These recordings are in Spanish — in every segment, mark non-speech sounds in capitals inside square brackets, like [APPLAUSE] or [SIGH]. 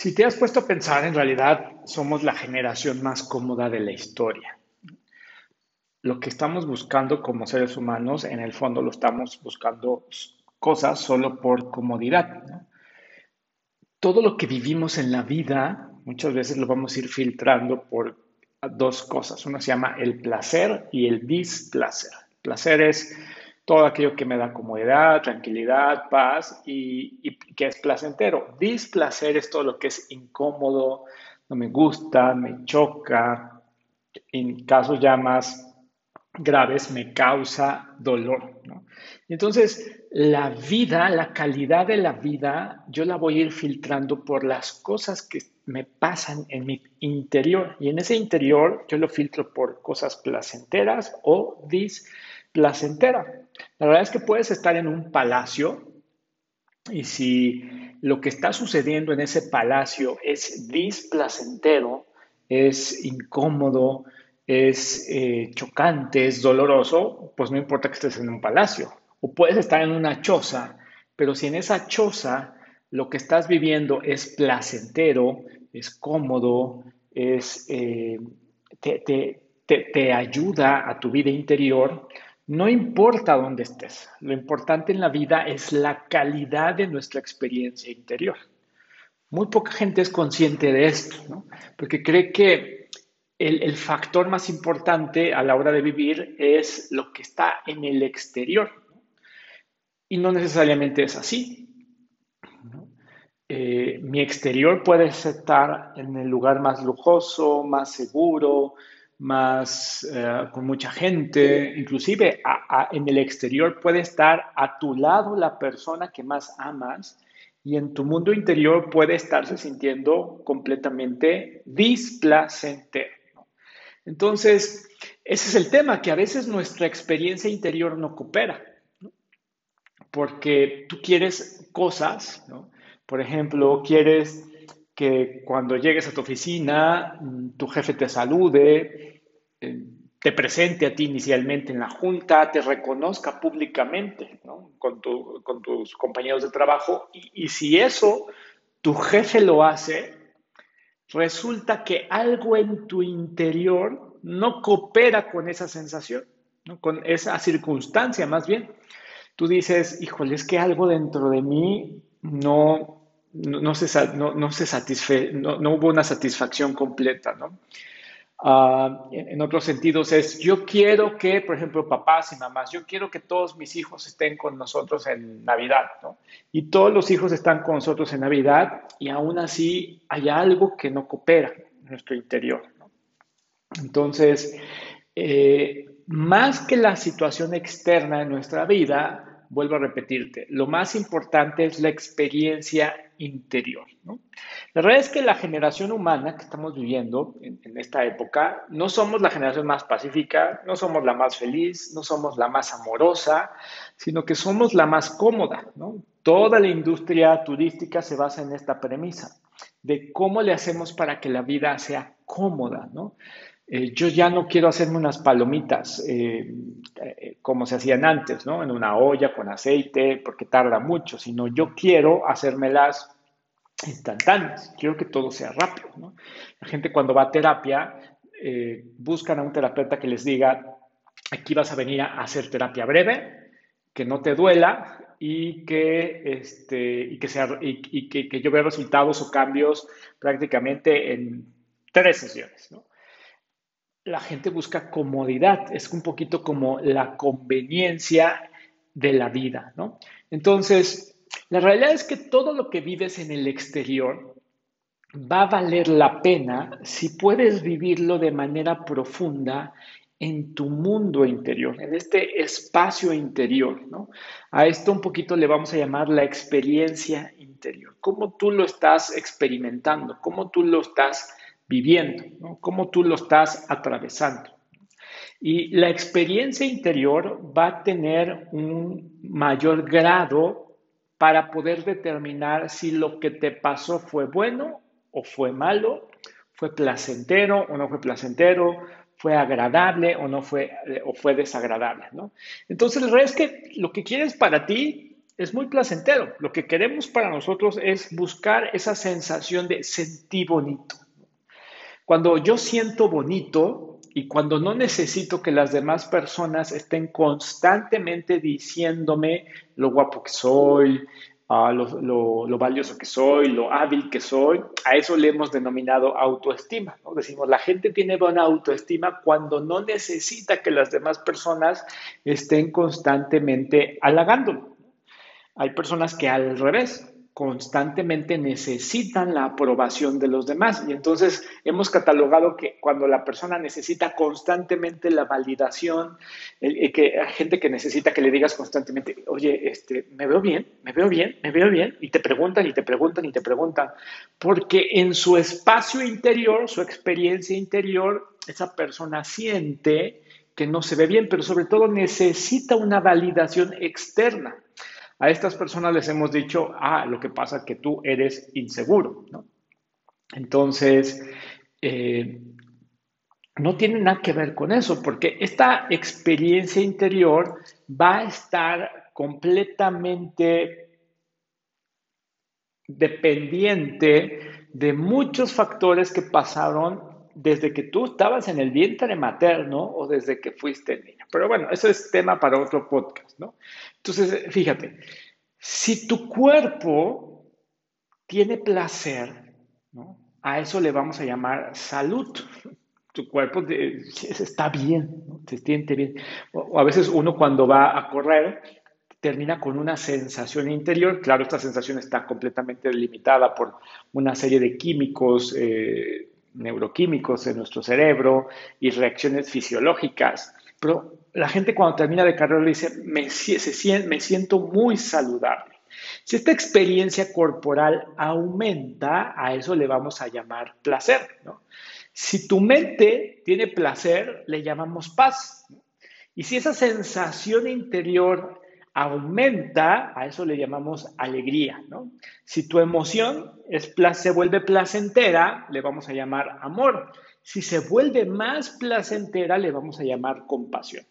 Si te has puesto a pensar, en realidad somos la generación más cómoda de la historia. Lo que estamos buscando como seres humanos, en el fondo lo estamos buscando cosas solo por comodidad. Todo lo que vivimos en la vida, muchas veces lo vamos a ir filtrando por dos cosas. Una se llama el placer y el displacer. placer es todo aquello que me da comodidad, tranquilidad, paz y, que es placentero. Displacer es todo lo que es incómodo, no me gusta, me choca, en casos ya más graves me causa dolor. Entonces la vida, la calidad de la vida, yo la voy a ir filtrando por las cosas que me pasan en mi interior. Y en ese interior yo lo filtro por cosas placenteras o displacenteras. La verdad es que puedes estar en un palacio y si lo que está sucediendo en ese palacio es displacentero, es incómodo, es eh, chocante, es doloroso, pues no importa que estés en un palacio. O puedes estar en una choza, pero si en esa choza lo que estás viviendo es placentero, es cómodo, es, eh, te ayuda a tu vida interior, no importa dónde estés, lo importante en la vida es la calidad de nuestra experiencia interior. Muy poca gente es consciente de esto, ¿no? porque cree que el, factor más importante a la hora de vivir es lo que está en el exterior. Y no necesariamente es así. Eh, mi exterior puede estar en el lugar más lujoso, más seguro, más eh, con mucha gente, inclusive en el exterior puede estar a tu lado la persona que más amas y en tu mundo interior puede estarse sintiendo completamente displacente. Entonces, ese es el tema, que a veces nuestra experiencia interior no coopera, porque tú quieres cosas, por ejemplo, quieres que cuando llegues a tu oficina, mm, tu jefe te salude, eh, te presente a ti inicialmente en la junta, te reconozca públicamente con, tus compañeros de trabajo. Y, si eso tu jefe lo hace, resulta que algo en tu interior no coopera con esa sensación, con esa circunstancia más bien. Tú dices, híjole, es que algo dentro de mí no, no, se, no, no se satisfe, no, hubo una satisfacción completa, ¿no? Ah, en, otros sentidos es, yo quiero que, por ejemplo, papás y mamás, yo quiero que todos mis hijos estén con nosotros en Navidad, ¿no? Y todos los hijos están con nosotros en Navidad y aún así hay algo que no coopera en nuestro interior. Entonces, eh, más que la situación externa de nuestra vida, vuelvo a repetirte, lo más importante es la experiencia interior. La verdad es que la generación humana que estamos viviendo en, esta época, no somos la generación más pacífica, no somos la más feliz, no somos la más amorosa, sino que somos la más cómoda. Toda la industria turística se basa en esta premisa de cómo le hacemos para que la vida sea cómoda. ¿no? Eh, yo ya no quiero hacerme unas palomitas eh, eh, como se hacían antes, ¿no? En una olla con aceite, porque tarda mucho, sino yo quiero hacérmelas instantáneas, quiero que todo sea rápido, ¿no? La gente cuando va a terapia buscan a un terapeuta que les diga, aquí vas a venir a hacer terapia breve, que no te duela y que, este, y que, sea, y que, que yo vea resultados o cambios prácticamente en tres sesiones, ¿no? La gente busca comodidad, es un poquito como la conveniencia de la vida, ¿no? Entonces, la realidad es que todo lo que vives en el exterior va a valer la pena si puedes vivirlo de manera profunda en tu mundo interior, en este espacio interior, ¿no? A esto un poquito le vamos a llamar la experiencia interior. ¿Cómo tú lo estás experimentando? ¿Cómo tú lo estás viviendo, ¿no? cómo tú lo estás atravesando. Y la experiencia interior va a tener un mayor grado para poder determinar si lo que te pasó fue bueno o fue malo, fue placentero o no fue placentero, fue agradable o no fue, o fue desagradable, ¿no? Entonces, el es que lo que quieres para ti es muy placentero. Lo que queremos para nosotros es buscar esa sensación de sentir bonito. Cuando yo siento bonito y cuando no necesito que las demás personas estén constantemente diciéndome lo guapo que soy, lo, valioso que soy, lo hábil que soy, a eso le hemos denominado autoestima. Decimos, la gente tiene buena autoestima cuando no necesita que las demás personas estén constantemente halagándolo. Hay personas que al revés, constantemente necesitan la aprobación de los demás. Y entonces hemos catalogado que cuando la persona necesita constantemente la validación, que hay gente que necesita que le digas constantemente, oye, este, me veo bien, me veo bien, me veo bien, y te preguntan y te preguntan y te preguntan, porque en su espacio interior, su experiencia interior, esa persona siente que no se ve bien, pero sobre todo necesita una validación externa. A estas personas les hemos dicho, ah, lo que pasa es que tú eres inseguro, ¿no? Entonces, eh, no tiene nada que ver con eso, porque esta experiencia interior va a estar completamente dependiente de muchos factores que pasaron desde que tú estabas en el vientre materno o desde que fuiste niño. Pero bueno, eso es tema para otro podcast, ¿no? Entonces, fíjate, si tu cuerpo tiene placer, ¿no? a eso le vamos a llamar salud. Tu cuerpo [LAUGHS] está bien, ¿no? se siente bien. O, a veces uno cuando va a correr termina con una sensación interior. Claro, esta sensación está completamente limitada por una serie de químicos, eh, neuroquímicos en nuestro cerebro y reacciones fisiológicas. Pero la gente cuando termina de carrera le dice, me, me siento muy saludable. Si esta experiencia corporal aumenta, a eso le vamos a llamar placer. Si tu mente tiene placer, le llamamos paz. Y si esa sensación interior aumenta, a eso le llamamos alegría. Si tu emoción es, se vuelve placentera, le vamos a llamar amor. Si se vuelve más placentera, le vamos a llamar compasión.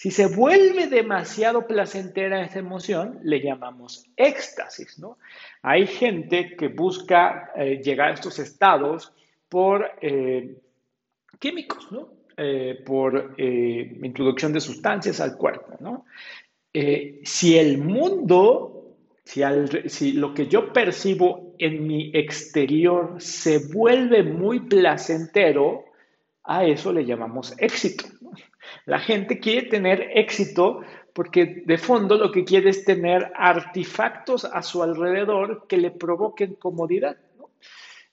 Si se vuelve demasiado placentera esa emoción, le llamamos éxtasis, ¿no? Hay gente que busca eh, llegar a estos estados por eh, químicos, ¿no? Eh, por introducción de sustancias al cuerpo, ¿no? si el mundo, si, si lo que yo percibo en mi exterior se vuelve muy placentero, a eso le llamamos éxito. La gente quiere tener éxito porque de fondo lo que quiere es tener artefactos a su alrededor que le provoquen comodidad.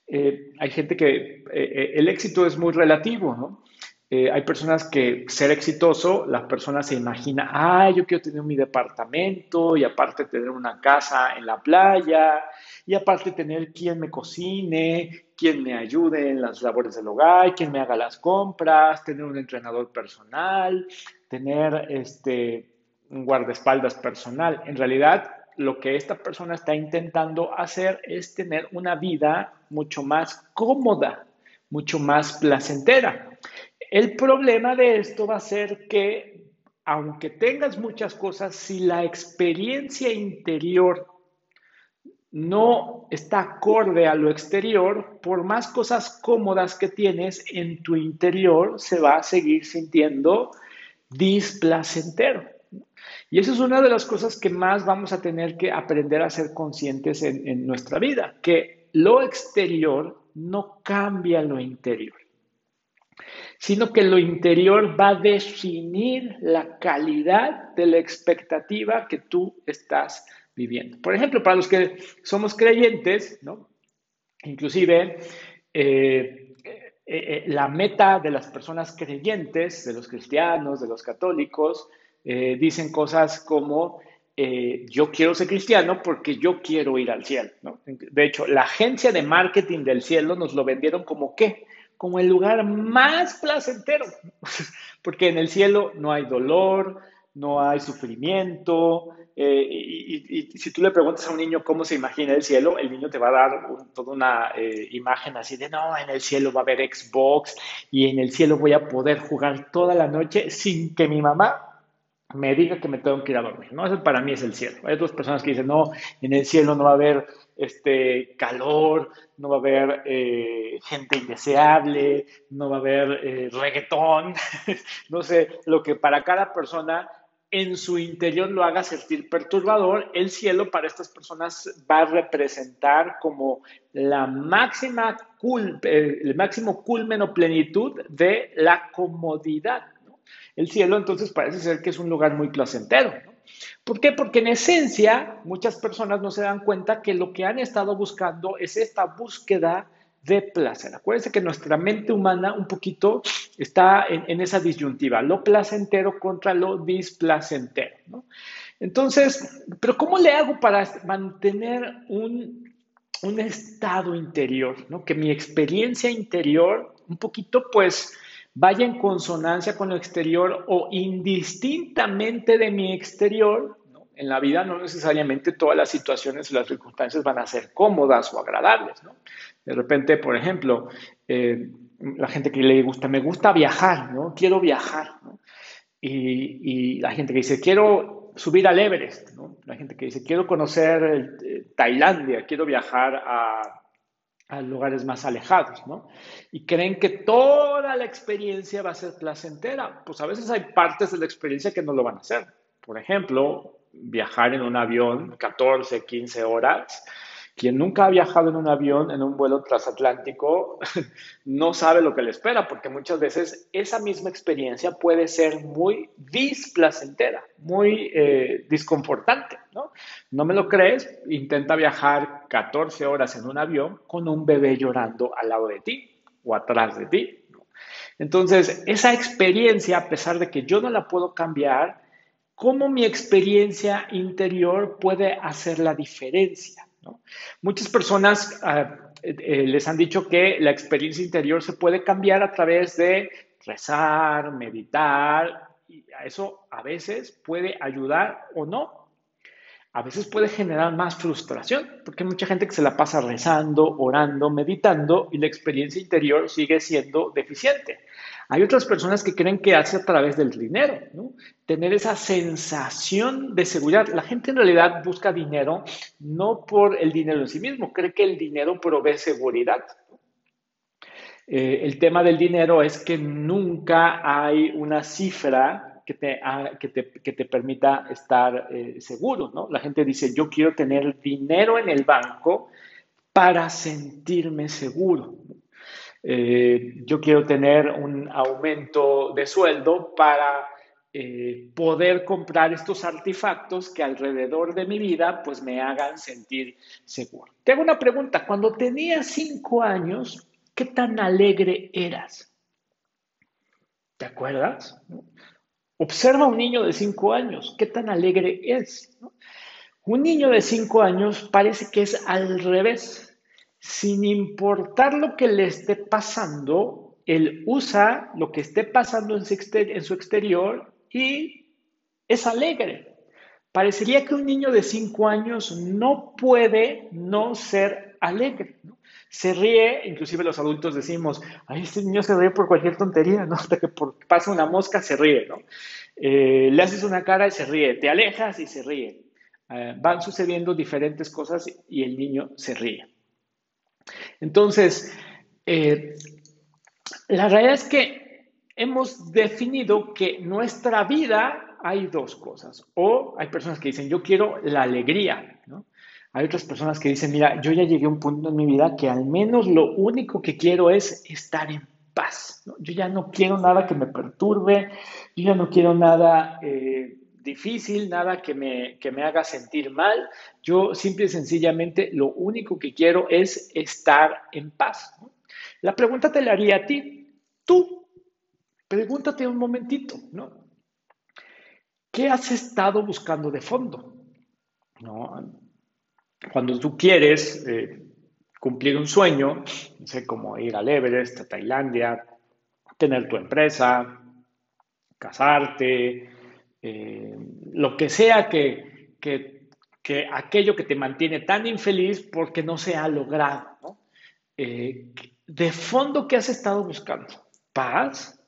Eh, hay gente que eh, eh, el éxito es muy relativo, ¿no? hay personas que ser exitoso, las personas se imaginan, ah, yo quiero tener mi departamento y aparte tener una casa en la playa y aparte tener quien me cocine, quien me ayude en las labores del hogar, quien me haga las compras, tener un entrenador personal, tener este, un guardaespaldas personal. En realidad, lo que esta persona está intentando hacer es tener una vida mucho más cómoda, mucho más placentera. El problema de esto va a ser que, aunque tengas muchas cosas, si la experiencia interior no está acorde a lo exterior, por más cosas cómodas que tienes en tu interior, se va a seguir sintiendo displacentero. Y eso es una de las cosas que más vamos a tener que aprender a ser conscientes en, en nuestra vida, que lo exterior no cambia lo interior, sino que lo interior va a definir la calidad de la expectativa que tú estás viviendo. Por ejemplo, para los que somos creyentes, inclusive eh, eh, eh, la meta de las personas creyentes, de los cristianos, de los católicos, dicen cosas como yo quiero ser cristiano porque yo quiero ir al cielo. De hecho, la agencia de marketing del cielo nos lo vendieron como qué? Como el lugar más placentero, [LAUGHS] porque en el cielo no hay dolor, no hay sufrimiento, eh, y, si tú le preguntas a un niño cómo se imagina el cielo, el niño te va a dar toda una eh, imagen así de, no, en el cielo va a haber Xbox y en el cielo voy a poder jugar toda la noche sin que mi mamá me diga que me tengo que ir a dormir, ¿no? Eso para mí es el cielo. Hay otras personas que dicen, no, en el cielo no va a haber este, calor, no va a haber eh, gente indeseable, no va a haber reggaetón, [LAUGHS] no sé, lo que para cada persona en su interior lo haga sentir perturbador, el cielo para estas personas va a representar como la máxima eh, el máximo culmen o plenitud de la comodidad, el cielo entonces parece ser que es un lugar muy placentero. ¿Por qué? Porque en esencia muchas personas no se dan cuenta que lo que han estado buscando es esta búsqueda de placer. Acuérdense que nuestra mente humana un poquito está en, esa disyuntiva, lo placentero contra lo displacentero. Entonces, pero ¿cómo le hago para mantener un, un estado interior? ¿no? Que mi experiencia interior un poquito pues vaya en consonancia con lo exterior o indistintamente de mi exterior. En la vida no necesariamente todas las situaciones y las circunstancias van a ser cómodas o agradables. De repente, por ejemplo, eh, la gente que le gusta, me gusta viajar, ¿no? quiero viajar. Y, y, la gente que dice, quiero subir al Everest. ¿no? La gente que dice, quiero conocer eh, Tailandia, quiero viajar a a lugares más alejados, ¿no? Y creen que toda la experiencia va a ser placentera. Pues a veces hay partes de la experiencia que no lo van a hacer. Por ejemplo, viajar en un avión 14, 15 horas quien nunca ha viajado en un avión, en un vuelo transatlántico, [LAUGHS] no sabe lo que le espera, porque muchas veces esa misma experiencia puede ser muy displacentera, muy eh. ¿no? ¿no me lo crees? Intenta viajar 14 horas en un avión con un bebé llorando al lado de ti o atrás de ti. Entonces, esa experiencia, a pesar de que yo no la puedo cambiar, ¿cómo mi experiencia interior puede hacer la diferencia? Muchas personas eh, eh, les han dicho que la experiencia interior se puede cambiar a través de rezar, meditar, y eso a veces puede ayudar o no. A veces puede generar más frustración, porque hay mucha gente que se la pasa rezando, orando, meditando y la experiencia interior sigue siendo deficiente. Hay otras personas que creen que hace a través del dinero, ¿no? Tener esa sensación de seguridad. La gente en realidad busca dinero no por el dinero en sí mismo, cree que el dinero provee seguridad. Eh, el tema del dinero es que nunca hay una cifra que te, te permita estar eh, seguro, ¿no? La gente dice, yo quiero tener dinero en el banco para sentirme seguro. Eh, yo quiero tener un aumento de sueldo para eh, poder comprar estos artefactos que alrededor de mi vida pues me hagan sentir seguro. Te hago una pregunta, cuando tenías cinco años, ¿qué tan alegre eras? ¿Te acuerdas? Observa a un niño de cinco años, ¿qué tan alegre es? Un niño de cinco años parece que es al revés sin importar lo que le esté pasando, él usa lo que esté pasando en su, exterior y es alegre. Parecería que un niño de 5 años no puede no ser alegre. Se ríe, inclusive los adultos decimos, ay, este niño se ríe por cualquier tontería, ¿no? [LAUGHS] Hasta que por, pasa una mosca se ríe. Eh, le haces una cara y se ríe, te alejas y se ríe. Eh, van sucediendo diferentes cosas y el niño se ríe. Entonces, eh, la realidad es que hemos definido que nuestra vida hay dos cosas. O hay personas que dicen, yo quiero la alegría, Hay otras personas que dicen, mira, yo ya llegué a un punto en mi vida que al menos lo único que quiero es estar en paz. Yo ya no quiero nada que me perturbe, yo ya no quiero nada eh, difícil, nada que me, que me haga sentir mal. Yo simple y sencillamente lo único que quiero es estar en paz. La pregunta te la haría a ti. Tú, pregúntate un momentito, ¿no? ¿Qué has estado buscando de fondo? ¿No? Cuando tú quieres eh, cumplir un sueño, no sé, como ir al Everest, a Tailandia, tener tu empresa, casarte, eh, lo que sea que, aquello que te mantiene tan infeliz porque no se ha logrado. Eh, de fondo, ¿qué has estado buscando? ¿Paz?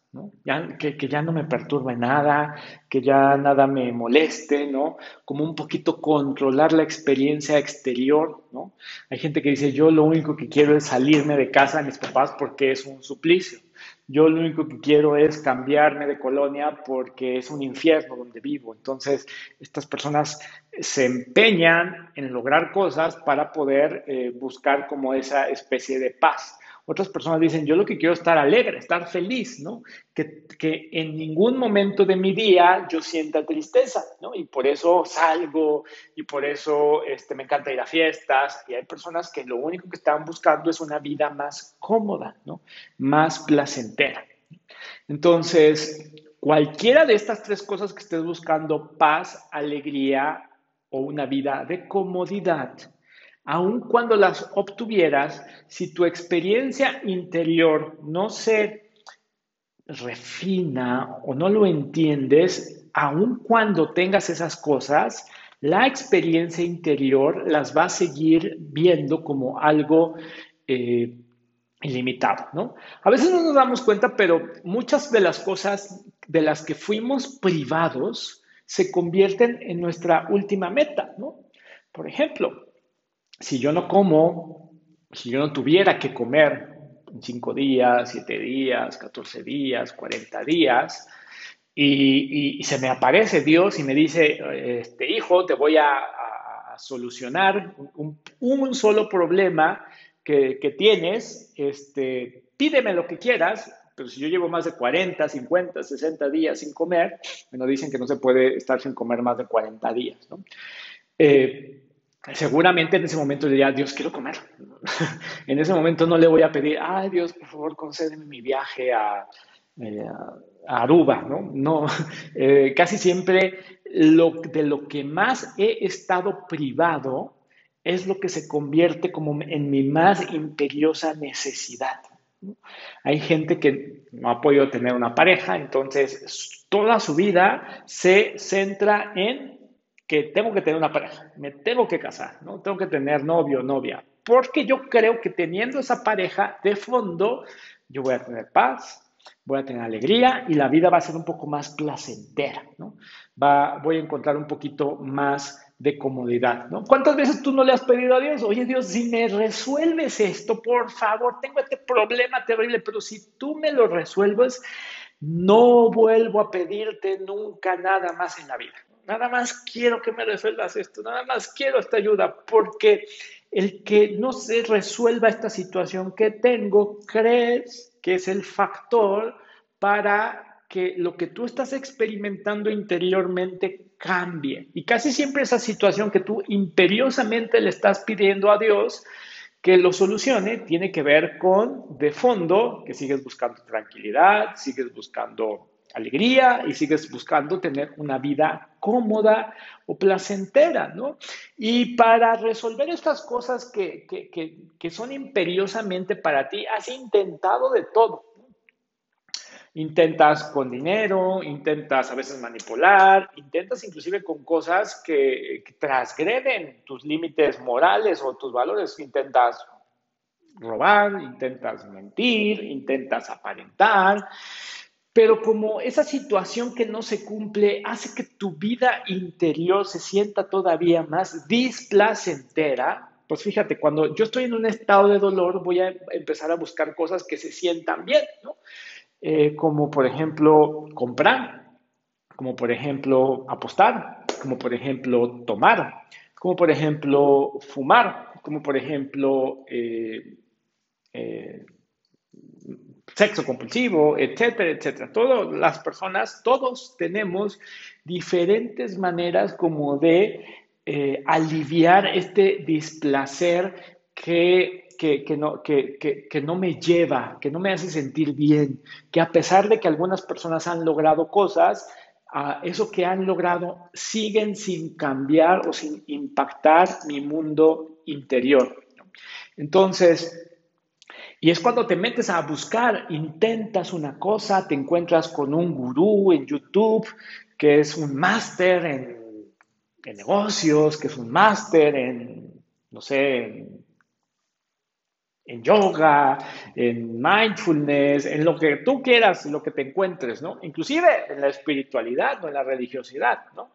que, que, ya no me perturbe nada, que ya nada me moleste, ¿no? Como un poquito controlar la experiencia exterior, ¿no? Hay gente que dice, yo lo único que quiero es salirme de casa de mis papás porque es un suplicio. Yo lo único que quiero es cambiarme de colonia porque es un infierno donde vivo. Entonces, estas personas se empeñan en lograr cosas para poder eh, buscar como esa especie de paz. Otras personas dicen, yo lo que quiero es estar alegre, estar feliz, ¿no? Que, que, en ningún momento de mi día yo sienta tristeza, ¿no? Y por eso salgo y por eso este, me encanta ir a fiestas. Y hay personas que lo único que están buscando es una vida más cómoda, ¿no? Más placentera. Entonces, cualquiera de estas tres cosas que estés buscando, paz, alegría o una vida de comodidad, aun cuando las obtuvieras, si tu experiencia interior no se refina o no lo entiendes, aun cuando tengas esas cosas, la experiencia interior las va a seguir viendo como algo eh, ilimitado, ¿no? A veces no nos damos cuenta, pero muchas de las cosas de las que fuimos privados se convierten en nuestra última meta, ¿no? Por ejemplo, si yo no como, si yo no tuviera que comer en 5 días, 7 días, 14 días, 40 días, y, se me aparece Dios y me dice, este, hijo, te voy a, solucionar un, solo problema que, tienes, este, pídeme lo que quieras, pero si yo llevo más de 40, 50, 60 días sin comer, me dicen que no se puede estar sin comer más de 40 días, ¿no? Eh, seguramente en ese momento diría, Dios, quiero comer. [LAUGHS] en ese momento no le voy a pedir, ay Dios, por favor, concédeme mi viaje a, eh, Aruba, ¿no? No, [LAUGHS] eh, casi siempre lo, de lo que más he estado privado es lo que se convierte como en mi más imperiosa necesidad. Hay gente que no ha podido tener una pareja, entonces toda su vida se centra en que tengo que tener una pareja, me tengo que casar, ¿no? Tengo que tener novio, novia, porque yo creo que teniendo esa pareja de fondo, yo voy a tener paz, voy a tener alegría y la vida va a ser un poco más placentera, ¿no? Va, voy a encontrar un poquito más de comodidad, ¿no? ¿Cuántas veces tú no le has pedido a Dios, oye Dios, si me resuelves esto, por favor, tengo este problema terrible, pero si tú me lo resuelves, no vuelvo a pedirte nunca nada más en la vida. Nada más quiero que me resuelvas esto, nada más quiero esta ayuda, porque el que no se resuelva esta situación que tengo, crees que es el factor para que lo que tú estás experimentando interiormente cambie. Y casi siempre esa situación que tú imperiosamente le estás pidiendo a Dios que lo solucione tiene que ver con, de fondo, que sigues buscando tranquilidad, sigues buscando alegría y sigues buscando tener una vida cómoda o placentera, ¿no? Y para resolver estas cosas que, que, son imperiosamente para ti, has intentado de todo. Intentas con dinero, intentas a veces manipular, intentas inclusive con cosas que, que transgreden tus límites morales o tus valores, intentas robar, intentas mentir, intentas aparentar, pero como esa situación que no se cumple hace que tu vida interior se sienta todavía más displacentera, pues fíjate, cuando yo estoy en un estado de dolor voy a empezar a buscar cosas que se sientan bien, ¿no? Eh, como por ejemplo comprar, como por ejemplo apostar, como por ejemplo tomar, como por ejemplo fumar, como por ejemplo eh, eh, sexo compulsivo, etcétera, etcétera. Todas las personas, todos tenemos diferentes maneras como de eh, aliviar este displacer que, que, no, que, que, no me lleva, que no me hace sentir bien, que a pesar de que algunas personas han logrado cosas, eso que han logrado siguen sin cambiar o sin impactar mi mundo interior. Entonces, y es cuando te metes a buscar, intentas una cosa, te encuentras con un gurú en YouTube que es un máster en, negocios, que es un máster en, no sé, en yoga, en mindfulness, en lo que tú quieras, lo que te encuentres, ¿no? Inclusive en la espiritualidad o en la religiosidad, ¿no?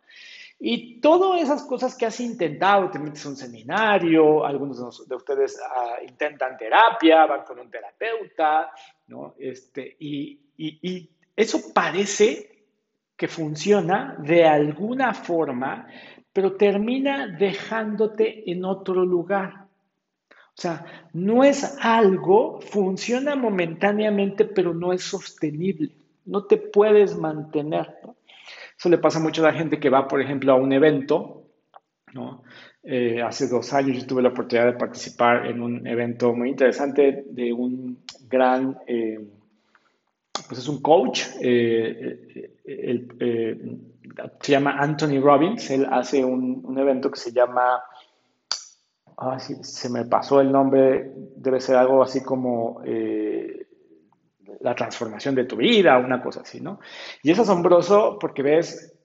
Y todas esas cosas que has intentado, te metes a un seminario, algunos de ustedes ah, intentan terapia, van con un terapeuta, ¿no? Este, y, y eso parece que funciona de alguna forma, pero termina dejándote en otro lugar. O sea, no es algo, funciona momentáneamente, pero no es sostenible. No te puedes mantener. Eso le pasa mucho a la gente que va, por ejemplo, a un evento. ¿no? Eh, hace dos años yo tuve la oportunidad de participar en un evento muy interesante de un gran, eh, pues es un coach, eh, se llama Anthony Robbins. Él hace un, un evento que se llama ah, se me pasó el nombre, debe ser algo así como la transformación de tu vida, una cosa así, ¿no? Y es asombroso porque ves,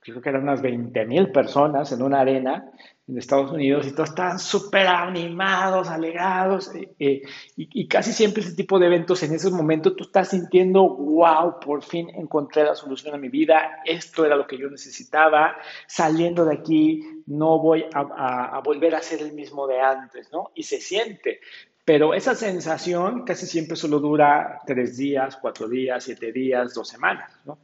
creo que eran unas 20 mil personas en una arena en Estados Unidos y todos están súper animados, alegrados eh, eh, y, casi siempre ese tipo de eventos en esos momentos tú estás sintiendo, wow, por fin encontré la solución a mi vida, esto era lo que yo necesitaba, saliendo de aquí no voy a, a volver a ser el mismo de antes, ¿no? Y se siente, pero esa sensación casi siempre solo dura tres días, cuatro días, siete días, dos semanas, ¿no?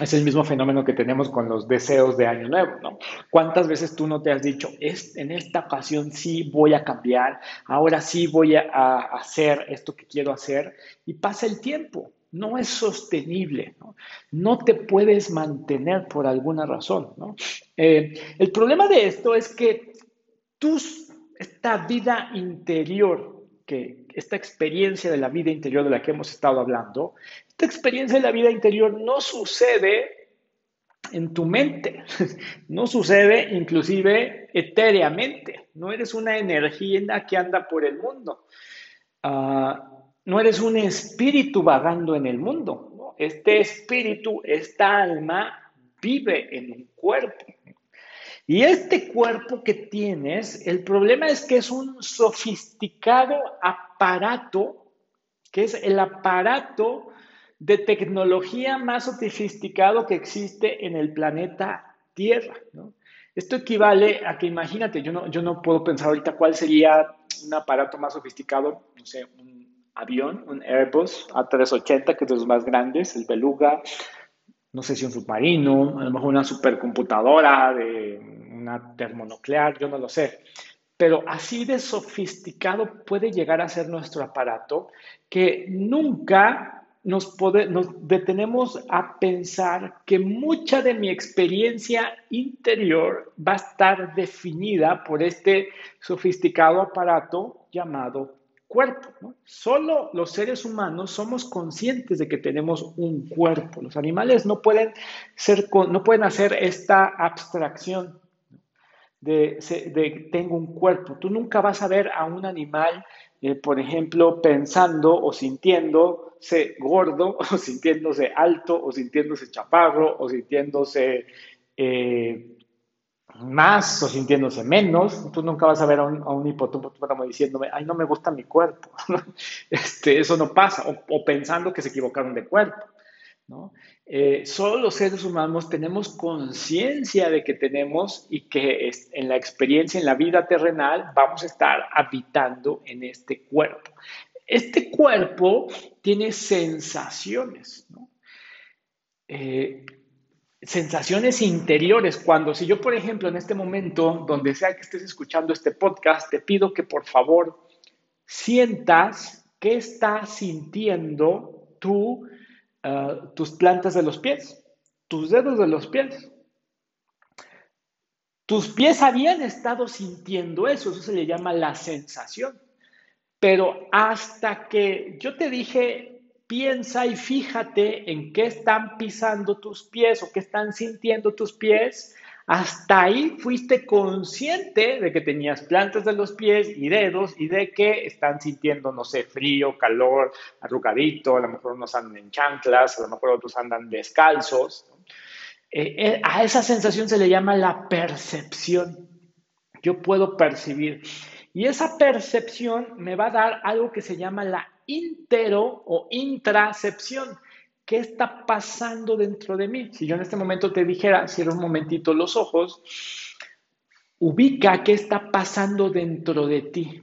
Es el mismo fenómeno que tenemos con los deseos de año nuevo, ¿no? ¿Cuántas veces tú no te has dicho, es, en esta ocasión sí voy a cambiar, ahora sí voy a, hacer esto que quiero hacer? Y pasa el tiempo, no es sostenible, ¿no? no te puedes mantener por alguna razón. ¿no? Eh, el problema de esto es que tus, esta vida interior, que esta experiencia de la vida interior de la que hemos estado hablando, esta experiencia de la vida interior no sucede en tu mente, [LAUGHS] no sucede inclusive etéreamente, no eres una energía que anda por el mundo, ah, no eres un espíritu vagando en el mundo, este espíritu, esta alma vive en un cuerpo. Y este cuerpo que tienes, el problema es que es un sofisticado aparato, que es el aparato de tecnología más sofisticado que existe en el planeta Tierra. Esto equivale a que, imagínate, yo no, yo no puedo pensar ahorita cuál sería un aparato más sofisticado, no sé, un avión, un Airbus A380, que es de los más grandes, el Beluga, no sé si un submarino, a lo mejor una supercomputadora de una termonuclear, yo no lo sé. Pero así de sofisticado puede llegar a ser nuestro aparato que nunca nos, detenemos a pensar que mucha de mi experiencia interior va a estar definida por este sofisticado aparato llamado cuerpo. Solo los seres humanos somos conscientes de que tenemos un cuerpo. Los animales no pueden, ser, no pueden hacer esta abstracción de, tengo un cuerpo. Tú nunca vas a ver a un animal eh, por ejemplo, pensando o sintiéndose gordo, [LAUGHS] o sintiéndose alto, o sintiéndose chaparro, o sintiéndose eh, más, o sintiéndose menos. Tú nunca vas a ver a un, a un hipopótamo diciéndome, ay, no me gusta mi cuerpo. [LAUGHS] este, eso no pasa, o, pensando que se equivocaron de cuerpo. ¿no? Eh, solo los seres humanos tenemos conciencia de que tenemos y que en la experiencia, en la vida terrenal, vamos a estar habitando en este cuerpo. Este cuerpo tiene sensaciones, eh, sensaciones interiores. Cuando si yo, por ejemplo, en este momento, donde sea que estés escuchando este podcast, te pido que por favor sientas qué estás sintiendo tú Ah, tus plantas de los pies, tus dedos de los pies. Tus pies habían estado sintiendo eso, eso se le llama la sensación. Pero hasta que yo te dije, piensa y fíjate en qué están pisando tus pies o qué están sintiendo tus pies, hasta ahí fuiste consciente de que tenías plantas de los pies y dedos y de que están sintiendo, no sé, frío, calor, arrugadito, a lo mejor unos andan en chanclas, a lo mejor otros andan descalzos. Eh, eh, a esa sensación se le llama la percepción. Yo puedo percibir. Y esa percepción me va a dar algo que se llama la intero o intracepción. ¿Qué está pasando dentro de mí? Si yo en este momento te dijera, cierra un momentito los ojos, ubica qué está pasando dentro de ti.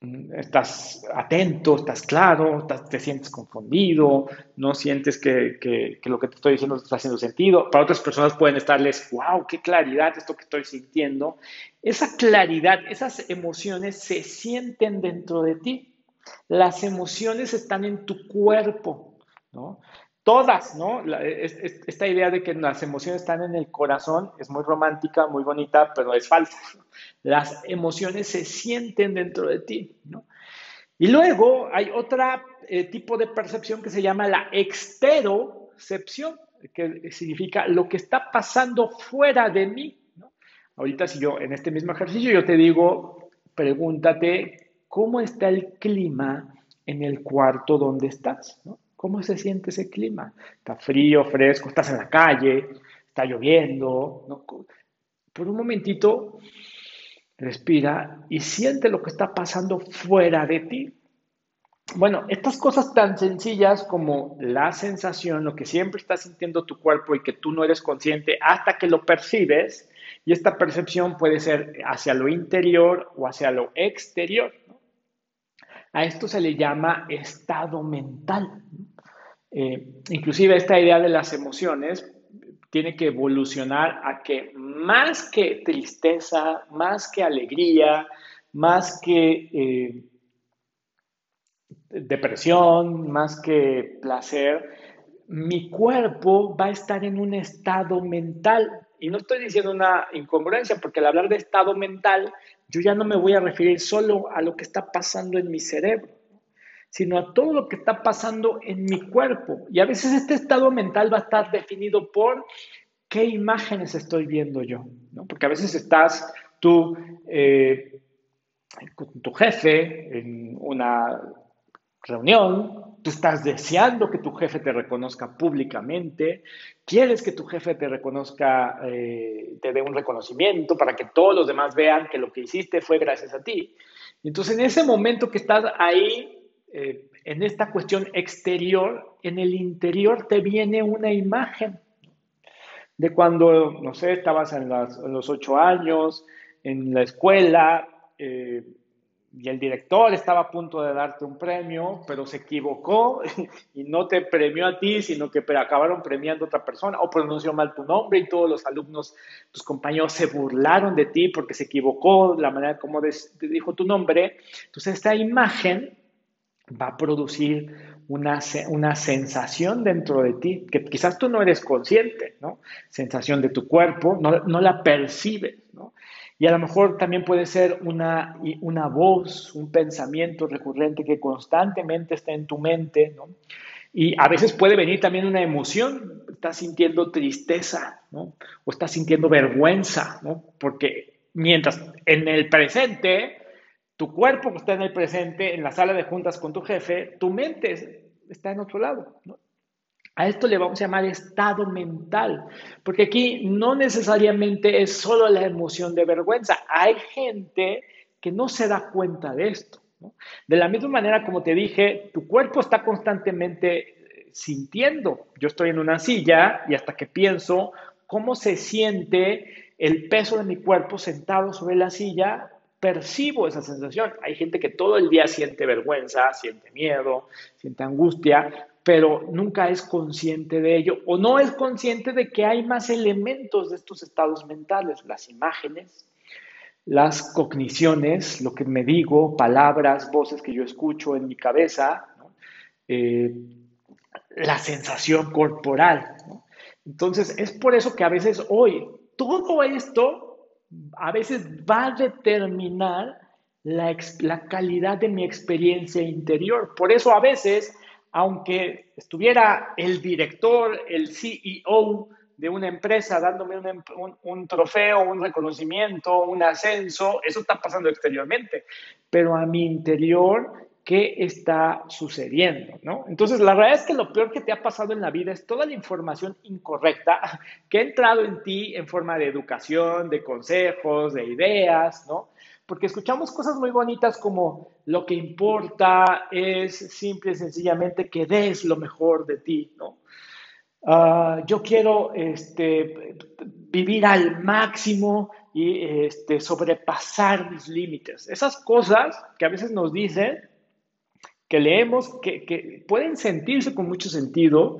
Estás atento, estás claro, te sientes confundido, no sientes que, que, lo que te estoy diciendo está haciendo sentido. Para otras personas pueden estarles, wow, qué claridad esto que estoy sintiendo. Esa claridad, esas emociones se sienten dentro de ti. Las emociones están en tu cuerpo, ¿no? Todas, ¿no? esta idea de que las emociones están en el corazón es muy romántica, muy bonita, pero es falsa. Las emociones se sienten dentro de ti, ¿no? Y luego hay otro eh, tipo de percepción que se llama la exterocepción, que significa lo que está pasando fuera de mí. ¿no? Ahorita si yo en este mismo ejercicio yo te digo, pregúntate cómo está el clima en el cuarto donde estás, ¿no? ¿Cómo se siente ese clima? ¿Está frío, fresco? ¿Estás en la calle? ¿Está lloviendo? ¿No? Por un momentito, respira y siente lo que está pasando fuera de ti. Bueno, estas cosas tan sencillas como la sensación, lo que siempre está sintiendo tu cuerpo y que tú no eres consciente hasta que lo percibes, y esta percepción puede ser hacia lo interior o hacia lo exterior. A esto se le llama estado mental. Eh, inclusive esta idea de las emociones tiene que evolucionar a que más que tristeza, más que alegría, más que eh, depresión, más que placer, mi cuerpo va a estar en un estado mental. Y no estoy diciendo una incongruencia, porque al hablar de estado mental, yo ya no me voy a referir solo a lo que está pasando en mi cerebro, sino a todo lo que está pasando en mi cuerpo. Y a veces este estado mental va a estar definido por qué imágenes estoy viendo yo, ¿no? Porque a veces estás tú eh, con tu jefe en una reunión, tú estás deseando que tu jefe te reconozca públicamente, quieres que tu jefe te reconozca, eh, te dé un reconocimiento para que todos los demás vean que lo que hiciste fue gracias a ti. Entonces, en ese momento que estás ahí, eh, en esta cuestión exterior, en el interior te viene una imagen de cuando, no sé, estabas en, los ocho años, en la escuela, eh, y el director estaba a punto de darte un premio, pero se equivocó [LAUGHS] y no te premió a ti, sino que acabaron premiando a otra persona o pronunció mal tu nombre y todos los alumnos, tus compañeros se burlaron de ti porque se equivocó la manera como te dijo tu nombre. Entonces esta imagen va a producir una, una sensación dentro de ti que quizás tú no eres consciente, ¿no? Sensación de tu cuerpo, no, no la percibes, ¿no? Y a lo mejor también puede ser una, una voz, un pensamiento recurrente que constantemente está en tu mente. Y a veces puede venir también una emoción, estás sintiendo tristeza, ¿no? O estás sintiendo vergüenza, ¿no? Porque mientras en el presente, tu cuerpo está en el presente, en la sala de juntas con tu jefe, tu mente está en otro lado. A esto le vamos a llamar estado mental, porque aquí no necesariamente es solo la emoción de vergüenza. Hay gente que no se da cuenta de esto. De la misma manera, como te dije, tu cuerpo está constantemente eh, sintiendo. Yo estoy en una silla y hasta que pienso cómo se siente el peso de mi cuerpo sentado sobre la silla, percibo esa sensación. Hay gente que todo el día siente vergüenza, siente miedo, siente angustia, pero nunca es consciente de ello o no es consciente de que hay más elementos de estos estados mentales, las imágenes, las cogniciones, lo que me digo, palabras, voces que yo escucho en mi cabeza, eh, la sensación corporal. Entonces, es por eso que a veces hoy todo esto a veces va a determinar la, la calidad de mi experiencia interior. Por eso a veces aunque estuviera el director, el CEO de una empresa dándome un, trofeo, un reconocimiento, un ascenso, eso está pasando exteriormente, pero a mi interior, ¿qué está sucediendo? ¿no? Entonces, la verdad es que lo peor que te ha pasado en la vida es toda la información incorrecta que ha entrado en ti en forma de educación, de consejos, de ideas, ¿no? Porque escuchamos cosas muy bonitas como lo que importa es simple y sencillamente que des lo mejor de ti, ¿no? Ah, yo quiero este, vivir al máximo y este, sobrepasar mis límites. Esas cosas que a veces nos dicen, que leemos, que, que, pueden sentirse con mucho sentido,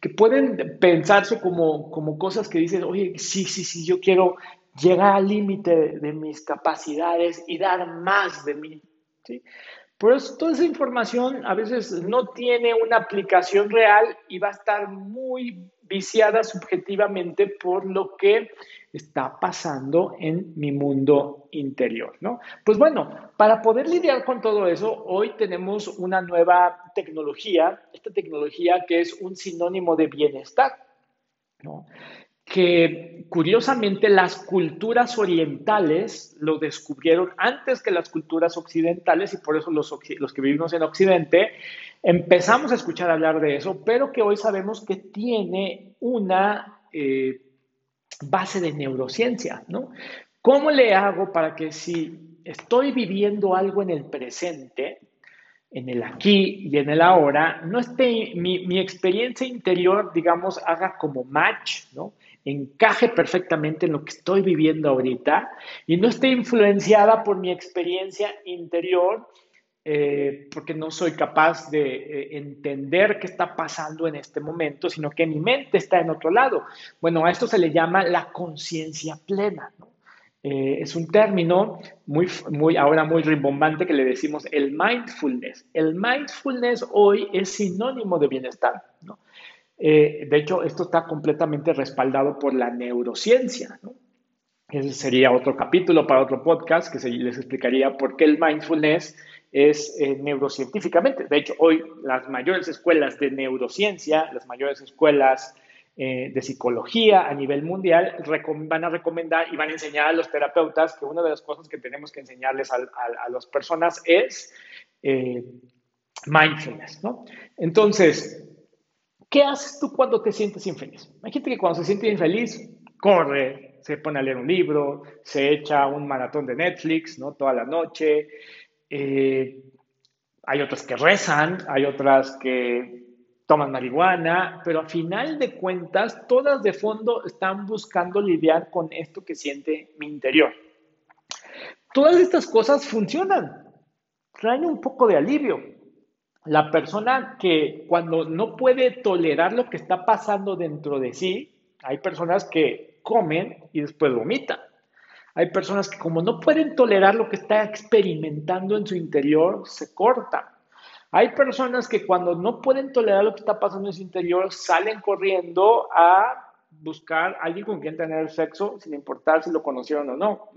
que pueden pensarse como, como cosas que dicen, oye, sí, sí, sí, yo quiero llegar al límite de, mis capacidades y dar más de mí. ¿sí? Por eso toda esa información a veces no tiene una aplicación real y va a estar muy viciada subjetivamente por lo que está pasando en mi mundo interior, ¿no? Pues bueno, para poder lidiar con todo eso, hoy tenemos una nueva tecnología, esta tecnología que es un sinónimo de bienestar, ¿no? Que curiosamente las culturas orientales lo descubrieron antes que las culturas occidentales y por eso los, que vivimos en Occidente empezamos a escuchar hablar de eso, pero que hoy sabemos que tiene una eh, base de neurociencia, ¿no? ¿Cómo le hago para que si estoy viviendo algo en el presente, en el aquí y en el ahora, no esté mi experiencia interior, digamos, haga como match, ¿no? Encaje perfectamente en lo que estoy viviendo ahorita y no esté influenciada por mi experiencia interior eh, porque no soy capaz de eh, entender qué está pasando en este momento, sino que mi mente está en otro lado. Bueno, a esto se le llama la conciencia plena. Eh, es un término muy, muy, ahora muy rimbombante que le decimos el mindfulness. El mindfulness hoy es sinónimo de bienestar. De hecho, esto está completamente respaldado por la neurociencia. Ese sería otro capítulo para otro podcast que se, les explicaría por qué el mindfulness es eh, neurocientíficamente. De hecho, hoy las mayores escuelas de neurociencia, las mayores escuelas eh, de psicología a nivel mundial van a recomendar y van a enseñar a los terapeutas que una de las cosas que tenemos que enseñarles a, las personas es eh, mindfulness, ¿no? Entonces, ¿qué haces tú cuando te sientes infeliz? Hay gente que cuando se siente infeliz, corre, se pone a leer un libro, se echa un maratón de Netflix, ¿no? Toda la noche, eh, hay otras que rezan, hay otras que toman marihuana, pero a final de cuentas, todas de fondo están buscando lidiar con esto que siente mi interior. Todas estas cosas funcionan, traen un poco de alivio. La persona que cuando no puede tolerar lo que está pasando dentro de sí, hay personas que comen y después vomitan. Hay personas que como no pueden tolerar lo que está experimentando en su interior, se cortan. Hay personas que cuando no pueden tolerar lo que está pasando en su interior, salen corriendo a buscar a alguien con quien tener sexo, sin importar si lo conocieron o no.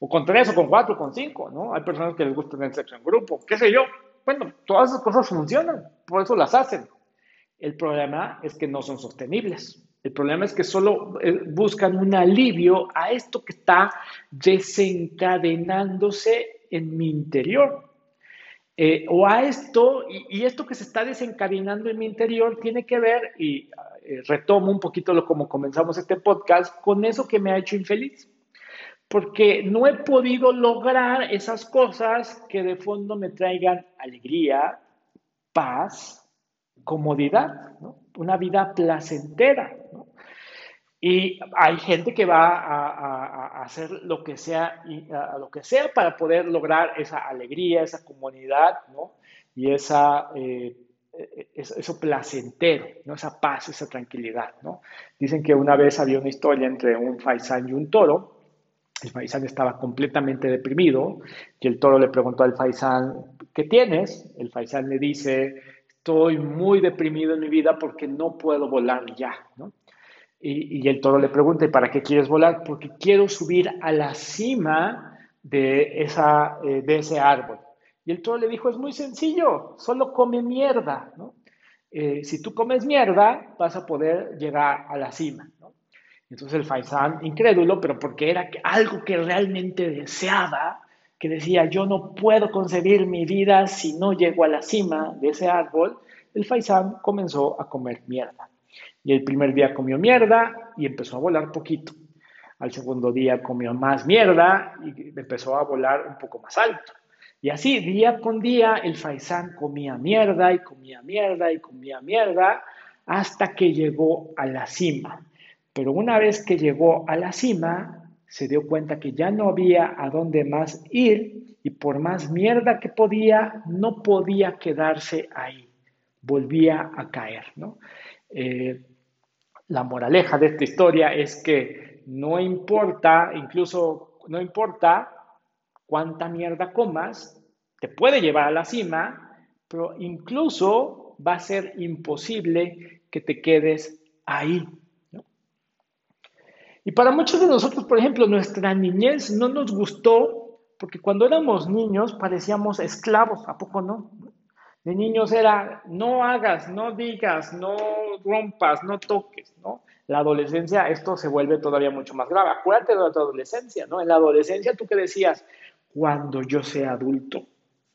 O con tres, o con cuatro, o con cinco, ¿no? Hay personas que les gusta tener sexo en grupo, qué sé yo. Bueno, todas esas cosas funcionan, por eso las hacen. El problema es que no son sostenibles. El problema es que solo eh, buscan un alivio a esto que está desencadenándose en mi interior. Eh, o a esto, y, esto que se está desencadenando en mi interior tiene que ver, y eh, retomo un poquito lo como comenzamos este podcast, con eso que me ha hecho infeliz. Porque no he podido lograr esas cosas que de fondo me traigan alegría, paz, comodidad, una vida placentera. Y hay gente que va a, hacer lo que sea, lo que sea para poder lograr esa alegría, esa comunidad, ¿no? Y esa, eh, eso, placentero, ¿no? Esa paz, esa tranquilidad. Dicen que una vez había una historia entre un faisán y un toro. El faisán estaba completamente deprimido y el toro le preguntó al faisán, ¿qué tienes? El faisán le dice, estoy muy deprimido en mi vida porque no puedo volar ya, ¿no? Y, el toro le pregunta, ¿y para qué quieres volar? Porque quiero subir a la cima de, esa, eh, de ese árbol. Y el toro le dijo, es muy sencillo, solo come mierda. Eh, si tú comes mierda, vas a poder llegar a la cima. Entonces el faisán, incrédulo, pero porque era algo que realmente deseaba, que decía, yo no puedo concebir mi vida si no llego a la cima de ese árbol, el faisán comenzó a comer mierda. Y el primer día comió mierda y empezó a volar poquito. al segundo día comió más mierda y empezó a volar un poco más alto. Y así, día con día, el faisán comía mierda y comía mierda y comía mierda hasta que llegó a la cima. Pero una vez que llegó a la cima, se dio cuenta que ya no había a dónde más ir y por más mierda que podía, no podía quedarse ahí. Volvía a caer, ¿no? Eh, la moraleja de esta historia es que no importa, incluso no importa cuánta mierda comas, te puede llevar a la cima, pero incluso va a ser imposible que te quedes ahí. Y para muchos de nosotros, por ejemplo, nuestra niñez no nos gustó porque cuando éramos niños parecíamos esclavos, ¿a poco no? de niños era no hagas, no digas, no rompas, no toques, ¿no? La adolescencia, esto se vuelve todavía mucho más grave. Acuérdate de tu adolescencia, ¿no? En la adolescencia tú que decías, cuando yo sea adulto,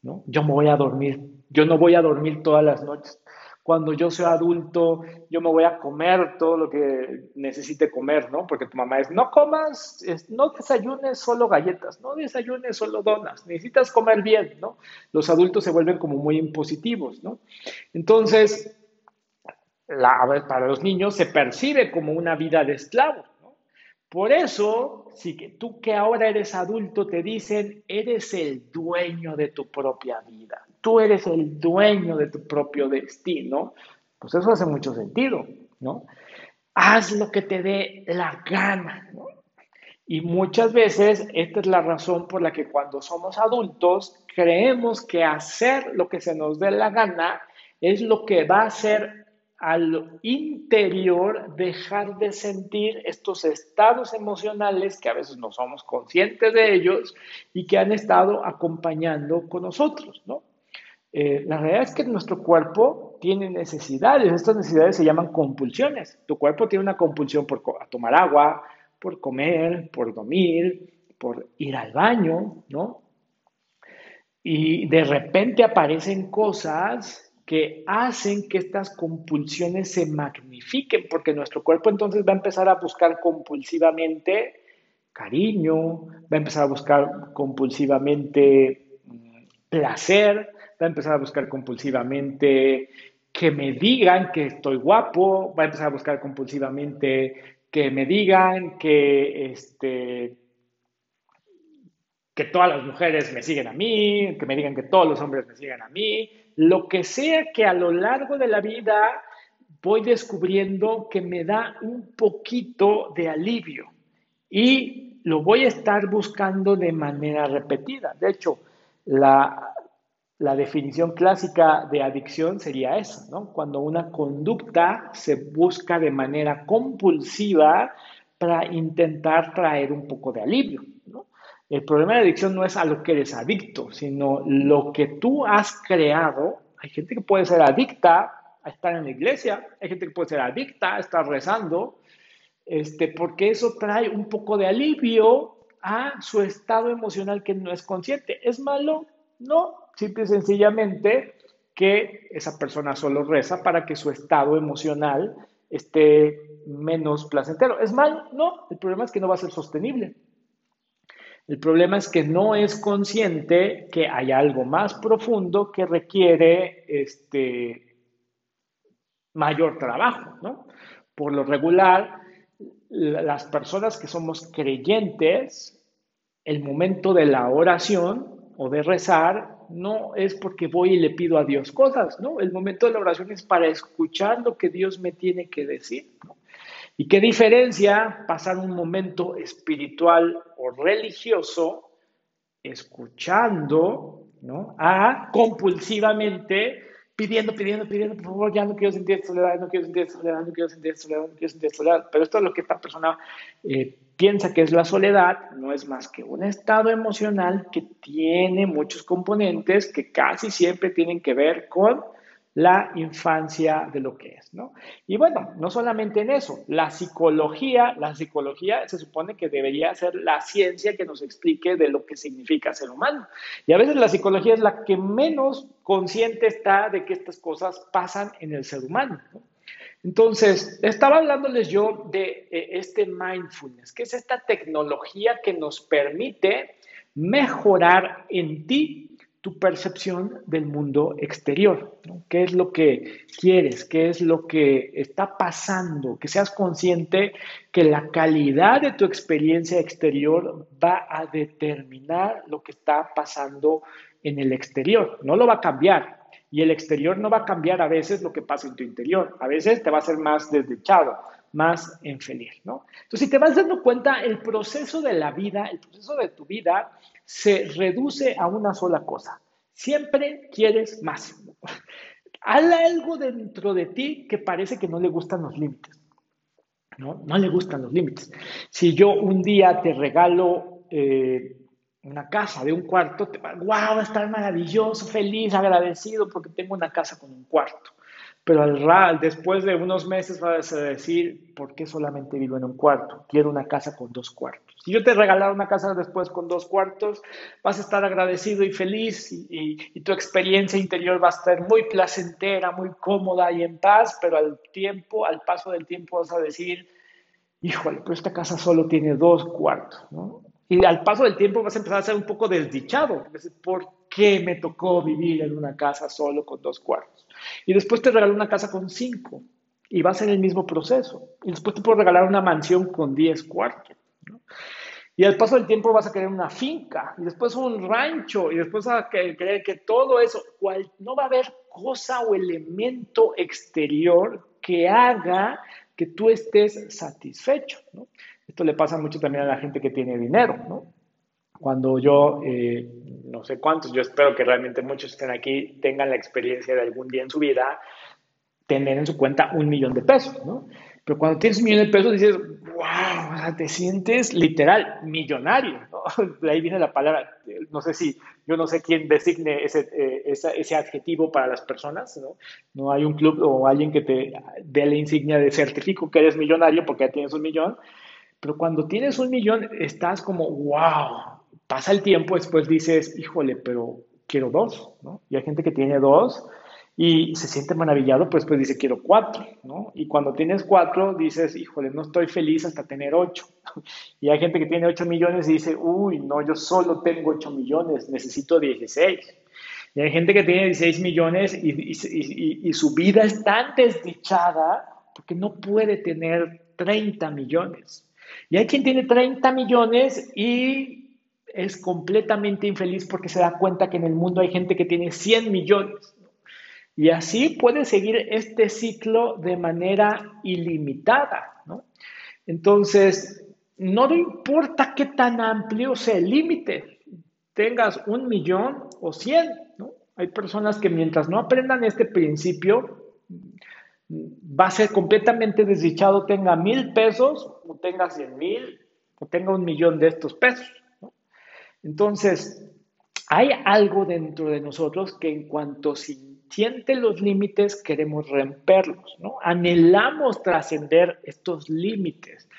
¿no? Yo me voy a dormir, yo no voy a dormir todas las noches cuando yo sea adulto, yo me voy a comer todo lo que necesite comer, ¿no? Porque tu mamá es, no comas, no desayunes solo galletas, no desayunes solo donas, necesitas comer bien, ¿no? Los adultos se vuelven como muy impositivos, ¿no? Entonces, para los niños se percibe como una vida de esclavo, ¿no? Por eso, si que tú que ahora eres adulto te dicen, eres el dueño de tu propia vida, tú eres el dueño de tu propio destino, pues eso hace mucho sentido, ¿no? Haz lo que te dé la gana, ¿no? Y muchas veces esta es la razón por la que cuando somos adultos creemos que hacer lo que se nos dé la gana es lo que va a hacer al interior dejar de sentir estos estados emocionales que a veces no somos conscientes de ellos y que han estado acompañando con nosotros, ¿no? Eh, la realidad es que nuestro cuerpo tiene necesidades. Estas necesidades se llaman compulsiones. Tu cuerpo tiene una compulsión por tomar agua, por comer, por dormir, por ir al baño, ¿no? Y de repente aparecen cosas que hacen que estas compulsiones se magnifiquen, porque nuestro cuerpo entonces va a empezar a buscar compulsivamente cariño, va a empezar a buscar compulsivamente mm, placer, va a empezar a buscar compulsivamente que me digan que estoy guapo, va a empezar a buscar compulsivamente que me digan que, este, que todas las mujeres me siguen a mí, que me digan que todos los hombres me siguen a mí, lo que sea que a lo largo de la vida voy descubriendo que me da un poquito de alivio y lo voy a estar buscando de manera repetida. De hecho, la, la definición clásica de adicción sería esa, ¿no? Cuando una conducta se busca de manera compulsiva para intentar traer un poco de alivio, ¿no? El problema de adicción no es a lo que eres adicto, sino lo que tú has creado. Hay gente que puede ser adicta a estar en la iglesia, hay gente que puede ser adicta a estar rezando, este, porque eso trae un poco de alivio a su estado emocional que no es consciente. ¿Es malo? No, simple y sencillamente que esa persona solo reza para que su estado emocional esté menos placentero. ¿Es mal? No, el problema es que no va a ser sostenible. El problema es que no es consciente que hay algo más profundo que requiere este, mayor trabajo. ¿no? Por lo regular, las personas que somos creyentes, el momento de la oración o de rezar no es porque voy y le pido a Dios cosas, ¿no? El momento de la oración es para escuchar lo que Dios me tiene que decir, ¿no? ¿Y qué diferencia pasar un momento espiritual o religioso escuchando, ¿no? A compulsivamente pidiendo, pidiendo, pidiendo, por favor, ya no quiero sentir soledad, no quiero sentir soledad, no quiero sentir soledad, no quiero sentir soledad. Pero esto es lo que esta persona eh, piensa que es la soledad, no es más que un estado emocional que tiene muchos componentes que casi siempre tienen que ver con la infancia de lo que es, ¿no? Y bueno, no solamente en eso, la psicología, la psicología se supone que debería ser la ciencia que nos explique de lo que significa ser humano. Y a veces la psicología es la que menos consciente está de que estas cosas pasan en el ser humano, ¿no? Entonces, estaba hablándoles yo de eh, este mindfulness, que es esta tecnología que nos permite mejorar en ti tu percepción del mundo exterior. ¿Qué es lo que quieres? ¿Qué es lo que está pasando? Que seas consciente que la calidad de tu experiencia exterior va a determinar lo que está pasando en el exterior. No lo va a cambiar. Y el exterior no va a cambiar a veces lo que pasa en tu interior. A veces te va a hacer más desdichado, más infeliz. ¿no? Entonces, si te vas dando cuenta, el proceso de la vida, el proceso de tu vida, se reduce a una sola cosa. Siempre quieres más. Hay algo dentro de ti que parece que no le gustan los límites. No, no le gustan los límites. Si yo un día te regalo eh, una casa de un cuarto, te va, wow, estar maravilloso, feliz, agradecido porque tengo una casa con un cuarto. Pero al después de unos meses vas a decir, ¿por qué solamente vivo en un cuarto? Quiero una casa con dos cuartos. Si yo te regalara una casa después con dos cuartos, vas a estar agradecido y feliz y, tu experiencia interior va a estar muy placentera, muy cómoda y en paz, pero al tiempo, al paso del tiempo vas a decir, híjole, pero esta casa solo tiene dos cuartos. Y al paso del tiempo vas a empezar a ser un poco desdichado. ¿Por qué me tocó vivir en una casa solo con dos cuartos? Y después te regalo una casa con cinco y vas en el mismo proceso. Y después te puedo regalar una mansión con diez cuartos. Y al paso del tiempo vas a querer una finca y después un rancho y después a querer que todo eso, no va a haber cosa o elemento exterior que haga que tú estés satisfecho. ¿no? Esto le pasa mucho también a la gente que tiene dinero, ¿no? Cuando yo, eh, no sé cuántos, yo espero que realmente muchos estén aquí, tengan la experiencia de algún día en su vida tener en su cuenta un millón de pesos, ¿no? Pero cuando tienes un millón de pesos dices, wow, te sientes literal millonario, ¿no? [LAUGHS] De ahí viene la palabra, no sé si, yo no sé quién designe ese, eh, ese, adjetivo para las personas, ¿no? No hay un club o alguien que te dé la insignia de certifico que eres millonario porque ya tienes un millón, pero cuando tienes un millón, estás como, wow, pasa el tiempo, después dices, híjole, pero quiero dos, ¿no? Y hay gente que tiene dos y se siente maravillado, pues pues dice, quiero cuatro, ¿no? Y cuando tienes cuatro, dices, híjole, no estoy feliz hasta tener ocho. [LAUGHS] Y hay gente que tiene ocho millones y dice, uy, no, yo solo tengo ocho millones, necesito dieciséis. Y hay gente que tiene 16 millones y, y, y, su vida es tan desdichada porque no puede tener 30 millones. Y hay quien tiene 30 millones y es completamente infeliz porque se da cuenta que en el mundo hay gente que tiene 100 millones. Y así puede seguir este ciclo de manera ilimitada. Entonces, no importa qué tan amplio sea el límite, tengas un millón o 100. Hay personas que mientras no aprendan este principio, va a ser completamente desdichado, tenga mil pesos o tenga cien mil o tenga un millón de estos pesos. Entonces, hay algo dentro de nosotros que en cuanto siente los límites, queremos romperlos, ¿no? Anhelamos trascender estos límites.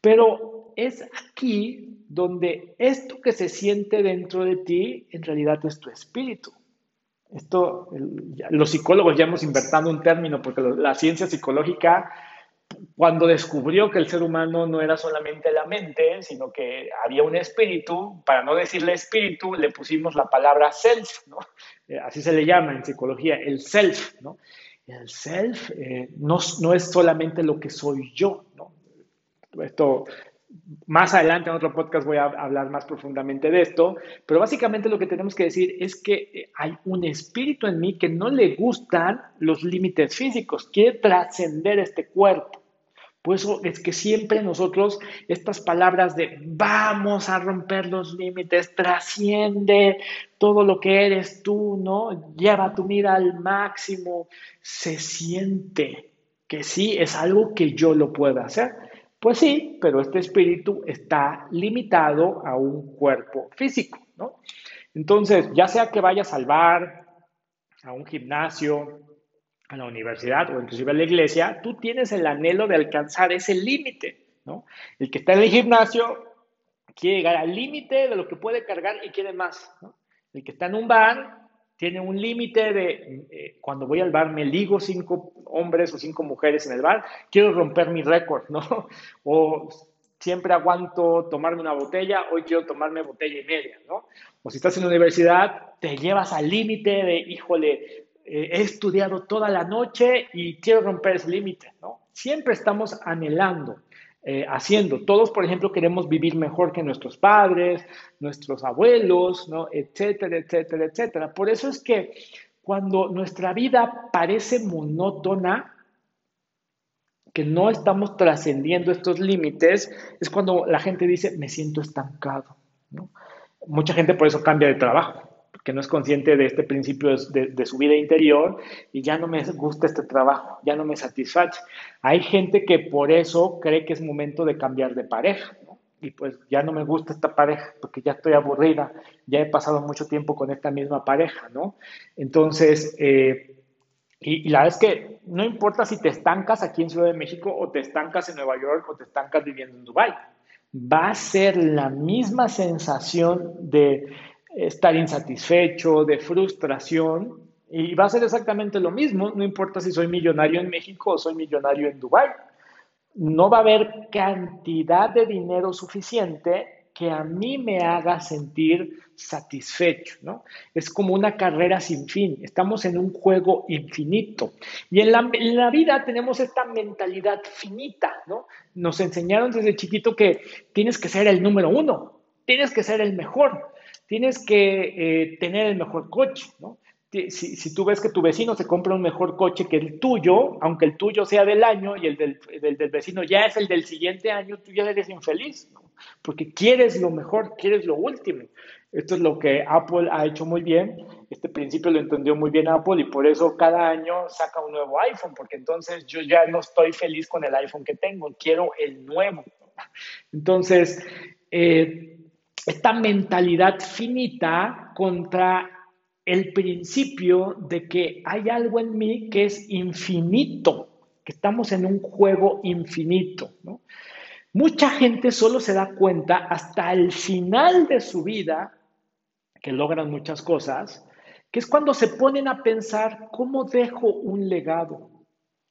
Pero es aquí donde esto que se siente dentro de ti en realidad es tu espíritu. Esto, los psicólogos ya hemos inventado un término porque la ciencia psicológica, cuando descubrió que el ser humano no era solamente la mente, sino que había un espíritu, para no decirle espíritu, le pusimos la palabra self, ¿no? Eh, así se le llama en psicología, el self, ¿no? El self eh, no, no, es solamente lo que soy yo, ¿no? Esto más adelante en otro podcast voy a hablar más profundamente de esto, pero básicamente lo que tenemos que decir es que eh, hay un espíritu en mí que no le gustan los límites físicos, quiere trascender este cuerpo. Por eso es que siempre nosotros estas palabras de vamos a romper los límites, trasciende todo lo que eres tú, ¿no? Lleva tu vida al máximo, se siente que sí es algo que yo lo puedo hacer. Pues sí, pero este espíritu está limitado a un cuerpo físico, ¿no? Entonces, ya sea que vayas al bar, a un gimnasio, a la universidad o inclusive a la iglesia, tú tienes el anhelo de alcanzar ese límite, ¿no? El que está en el gimnasio quiere llegar al límite de lo que puede cargar y quiere más, ¿no? El que está en un bar tiene un límite de eh, cuando voy al bar me ligo cinco hombres o cinco mujeres en el bar, quiero romper mi récord, ¿no? O siempre aguanto tomarme una botella, hoy quiero tomarme botella y media, ¿no? O si estás en la universidad, te llevas al límite de, híjole, eh, he estudiado toda la noche y quiero romper ese límite, ¿no? Siempre estamos anhelando eh, haciendo. Todos, por ejemplo, queremos vivir mejor que nuestros padres, nuestros abuelos, ¿no? etcétera, etcétera, etcétera. Por eso es que cuando nuestra vida parece monótona, que no estamos trascendiendo estos límites, es cuando la gente dice, me siento estancado. Mucha gente por eso cambia de trabajo que no es consciente de este principio de, su vida interior y ya no me gusta este trabajo, ya no me satisface. Hay gente que por eso cree que es momento de cambiar de pareja, Y pues ya no me gusta esta pareja porque ya estoy aburrida, ya he pasado mucho tiempo con esta misma pareja, ¿no? Entonces, eh, y, y, la verdad es que no importa si te estancas aquí en Ciudad de México o te estancas en Nueva York o te estancas viviendo en Dubái, va a ser la misma sensación de estar insatisfecho, de frustración, y va a ser exactamente lo mismo, no importa si soy millonario en México o soy millonario en Dubái. No va a haber cantidad de dinero suficiente que a mí me haga sentir satisfecho, ¿no? Es como una carrera sin fin, estamos en un juego infinito. Y en la, en la, vida tenemos esta mentalidad finita, ¿no? Nos enseñaron desde chiquito que tienes que ser el número uno, tienes que ser el mejor, tienes que eh, tener el mejor coche, ¿no? Si, tú ves que tu vecino se compra un mejor coche que el tuyo, aunque el tuyo sea del año y el del, del, vecino ya es el del siguiente año, tú ya eres infeliz, ¿no? porque quieres lo mejor, quieres lo último. Esto es lo que Apple ha hecho muy bien. Este principio lo entendió muy bien Apple y por eso cada año saca un nuevo iPhone, porque entonces yo ya no estoy feliz con el iPhone que tengo, quiero el nuevo. Entonces, eh, esta mentalidad finita contra el principio de que hay algo en mí que es infinito, que estamos en un juego infinito. Mucha gente solo se da cuenta hasta el final de su vida, que logran muchas cosas, que es cuando se ponen a pensar cómo dejo un legado.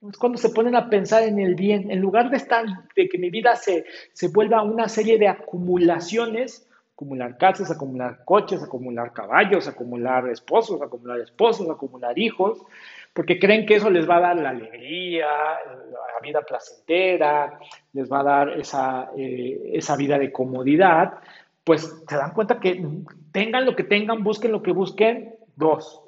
Es cuando se ponen a pensar en el bien, en lugar de estar, de que mi vida se, se vuelva una serie de acumulaciones, acumular casas, acumular coches, acumular caballos, acumular esposos, acumular esposos, acumular hijos, porque creen que eso les va a dar la alegría, la vida placentera, les va a dar esa, eh, esa vida de comodidad, pues se dan cuenta que tengan lo que tengan, busquen lo que busquen, dos,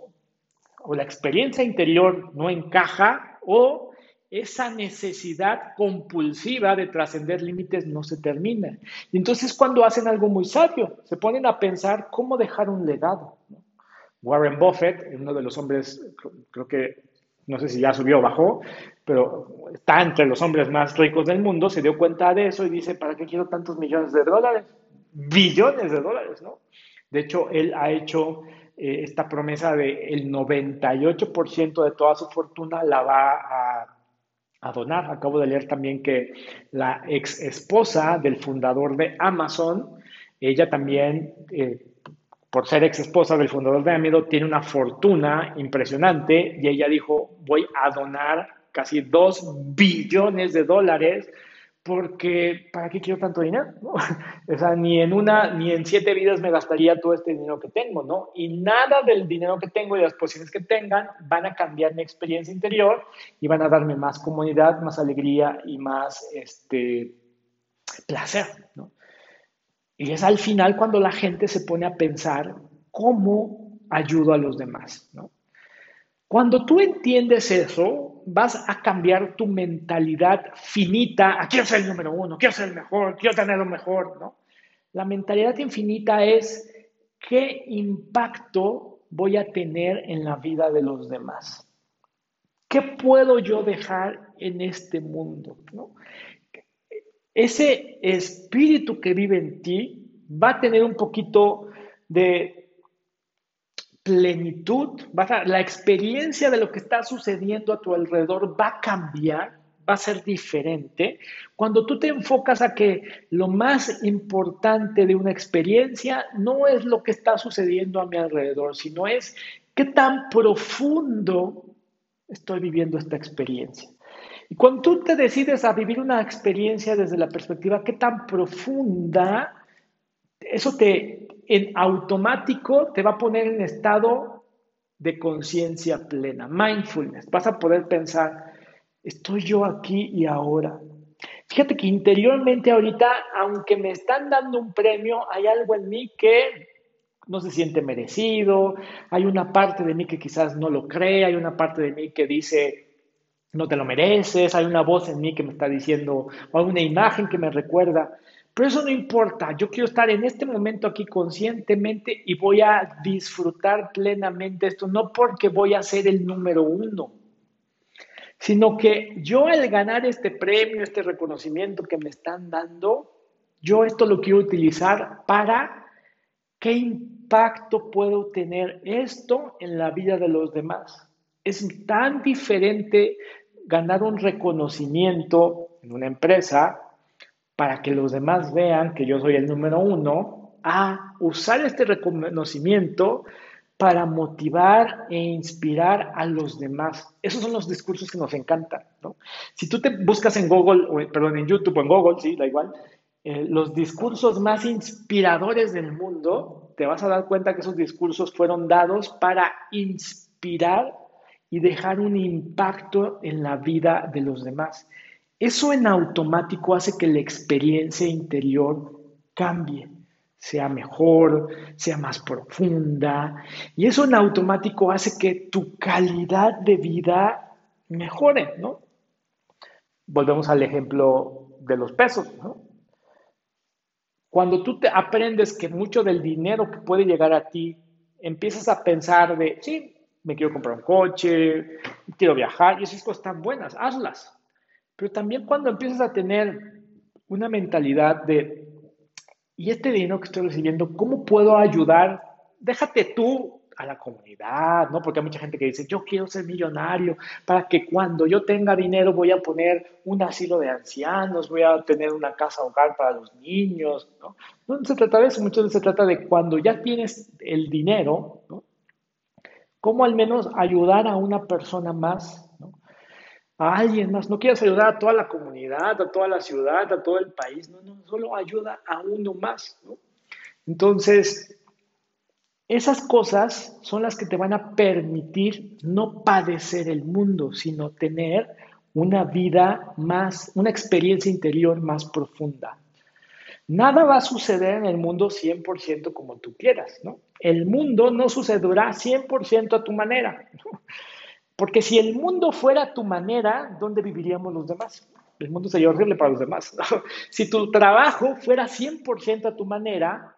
o la experiencia interior no encaja o esa necesidad compulsiva de trascender límites no se termina. Y entonces cuando hacen algo muy sabio, se ponen a pensar cómo dejar un legado. Warren Buffett, uno de los hombres, creo que, no sé si ya subió o bajó, pero está entre los hombres más ricos del mundo, se dio cuenta de eso y dice, ¿para qué quiero tantos millones de dólares? Billones de dólares, ¿no? De hecho, él ha hecho eh, esta promesa de el 98% de toda su fortuna la va a a donar. Acabo de leer también que la ex esposa del fundador de Amazon, ella también, eh, por ser ex esposa del fundador de Amazon, tiene una fortuna impresionante y ella dijo, voy a donar casi dos billones de dólares porque ¿para qué quiero tanto dinero? [LAUGHS] O sea, ni en una, ni en siete vidas me gastaría todo este dinero que tengo, ¿no? Y nada del dinero que tengo y las posiciones que tengan van a cambiar mi experiencia interior y van a darme más comodidad, más alegría y más este, placer, ¿no? Y es al final cuando la gente se pone a pensar cómo ayudo a los demás, ¿no? Cuando tú entiendes eso, vas a cambiar tu mentalidad finita a quiero ser el número uno, quiero ser el mejor, quiero tener lo mejor, ¿no? La mentalidad infinita es qué impacto voy a tener en la vida de los demás. ¿Qué puedo yo dejar en este mundo? Ese espíritu que vive en ti va a tener un poquito de plenitud, la experiencia de lo que está sucediendo a tu alrededor va a cambiar, va a ser diferente cuando tú te enfocas a que lo más importante de una experiencia no es lo que está sucediendo a mi alrededor, sino es qué tan profundo estoy viviendo esta experiencia. Y cuando tú te decides a vivir una experiencia desde la perspectiva qué tan profunda, eso te en automático te va a poner en estado de conciencia plena, mindfulness. Vas a poder pensar, estoy yo aquí y ahora. Fíjate que interiormente ahorita, aunque me están dando un premio, hay algo en mí que no se siente merecido, hay una parte de mí que quizás no lo cree, hay una parte de mí que dice, no te lo mereces, hay una voz en mí que me está diciendo, o hay una imagen que me recuerda, pero eso no importa, yo quiero estar en este momento aquí conscientemente y voy a disfrutar plenamente esto, no porque voy a ser el número uno, sino que yo al ganar este premio, este reconocimiento que me están dando, yo esto lo quiero utilizar para qué impacto puedo tener esto en la vida de los demás. Es tan diferente ganar un reconocimiento en una empresa para que los demás vean que yo soy el número uno, a usar este reconocimiento para motivar e inspirar a los demás. Esos son los discursos que nos encantan. Si tú te buscas en Google, o, perdón, en YouTube o en Google, sí, da igual, eh, los discursos más inspiradores del mundo, te vas a dar cuenta que esos discursos fueron dados para inspirar y dejar un impacto en la vida de los demás. Eso en automático hace que la experiencia interior cambie sea mejor, sea más profunda. Y eso en automático hace que tu calidad de vida mejore, ¿no? Volvemos al ejemplo de los pesos, ¿no? Cuando tú te aprendes que mucho del dinero que puede llegar a ti, empiezas a pensar de, sí, me quiero comprar un coche, quiero viajar, y esas cosas están buenas, hazlas. Pero también cuando empiezas a tener una mentalidad de y este dinero que estoy recibiendo, ¿cómo puedo ayudar? Déjate tú a la comunidad, ¿no? Porque hay mucha gente que dice, yo quiero ser millonario para que cuando yo tenga dinero voy a poner un asilo de ancianos, voy a tener una casa hogar para los niños, ¿no? No se trata de eso, muchas veces se trata de cuando ya tienes el dinero, ¿no? ¿Cómo al menos ayudar a una persona más a alguien más. No quieres ayudar a toda la comunidad, a toda la ciudad, a todo el país. No, no, solo ayuda a uno más. Entonces, esas cosas son las que te van a permitir no padecer el mundo, sino tener una vida más, una experiencia interior más profunda. Nada va a suceder en el mundo 100% como tú quieras, ¿no? El mundo no sucederá 100% a tu manera. ¿no? Porque si el mundo fuera tu manera, ¿dónde viviríamos los demás? El mundo sería horrible para los demás. [LAUGHS] Si tu trabajo fuera 100% a tu manera,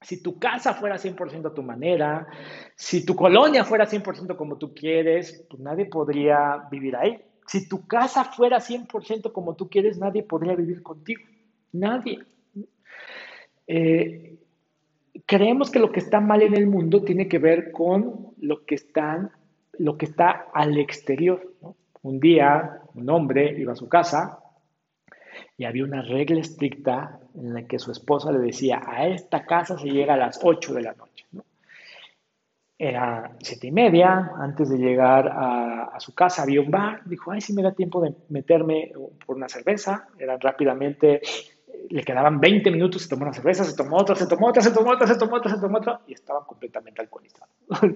si tu casa fuera 100% a tu manera, si tu colonia fuera 100% como tú quieres, pues nadie podría vivir ahí. Si tu casa fuera 100% como tú quieres, nadie podría vivir contigo. Nadie. Eh, creemos que lo que está mal en el mundo tiene que ver con lo que están lo que está al exterior. Un día un hombre iba a su casa y había una regla estricta en la que su esposa le decía, a esta casa se llega a las 8 de la noche. Era siete y media, antes de llegar a, su casa había un bar, dijo, ay, si me da tiempo de meterme por una cerveza, era rápidamente le quedaban 20 minutos, se tomó una cerveza, se tomó otra, se tomó otra, se tomó otra, se tomó otra, se tomó otra, y estaba completamente alcoholizado. [LAUGHS]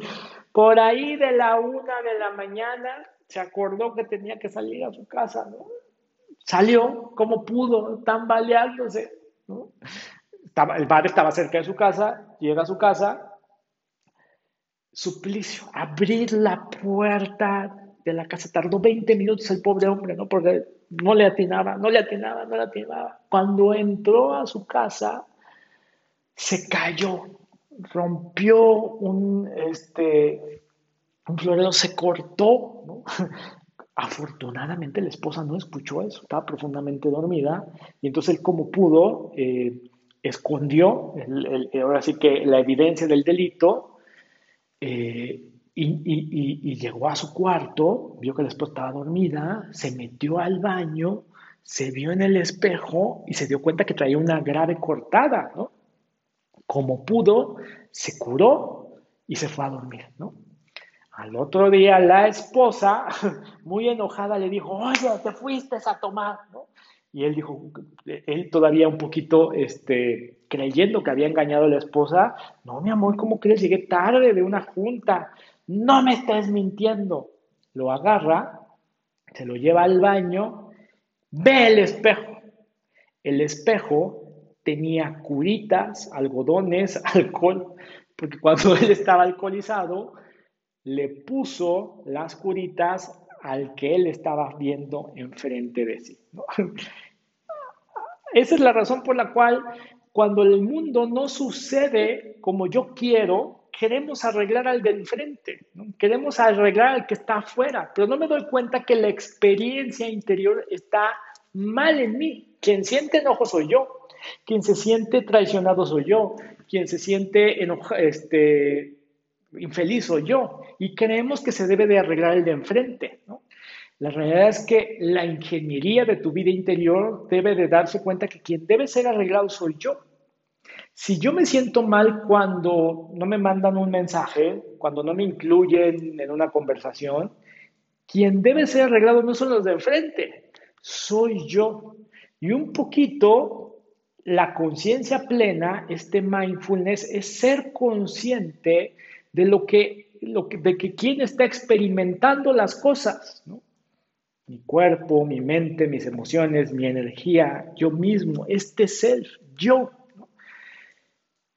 Por ahí de la una de la mañana se acordó que tenía que salir a su casa, ¿no? Salió como pudo, tambaleándose, ¿no? El bar estaba cerca de su casa, llega a su casa, suplicio, abrir la puerta de la casa, tardó 20 minutos el pobre hombre, ¿no? Porque no le atinaba, no le atinaba, no le atinaba. Cuando entró a su casa, se cayó, rompió un, este, un florero, se cortó. [LAUGHS] Afortunadamente la esposa no escuchó eso, estaba profundamente dormida y entonces él como pudo eh, escondió, ahora sí que la evidencia del delito eh, y, llegó a su cuarto, vio que la esposa estaba dormida, se metió al baño, se vio en el espejo y se dio cuenta que traía una grave cortada, ¿no? Como pudo, se curó y se fue a dormir, ¿no? Al otro día la esposa, [LAUGHS] muy enojada, le dijo, oye, te fuiste a tomar, ¿no? Y él dijo, él todavía un poquito, este, creyendo que había engañado a la esposa, no, mi amor, ¿cómo crees? Llegué tarde de una junta, no me estés mintiendo. Lo agarra, se lo lleva al baño, ve el espejo. El espejo tenía curitas, algodones, [LAUGHS] alcohol, porque cuando él estaba alcoholizado, le puso las curitas al que él estaba viendo enfrente de sí. [LAUGHS] Esa es la razón por la cual cuando el mundo no sucede como yo quiero, queremos arreglar al del frente, queremos arreglar al que está afuera, pero no me doy cuenta que la experiencia interior está mal en mí. Quien siente enojo soy yo, quien se siente traicionado soy yo, quien se siente este, infeliz soy yo, y creemos que se debe de arreglar el de enfrente. La realidad es que la ingeniería de tu vida interior debe de darse cuenta que quien debe ser arreglado soy yo. Si yo me siento mal cuando no me mandan un mensaje, cuando no me incluyen en una conversación, quien debe ser arreglado no son los de enfrente, soy yo. Y un poquito la conciencia plena, este mindfulness, es ser consciente de lo que, de que quien está experimentando las cosas, Mi cuerpo, mi mente, mis emociones, mi energía, yo mismo, este self, yo.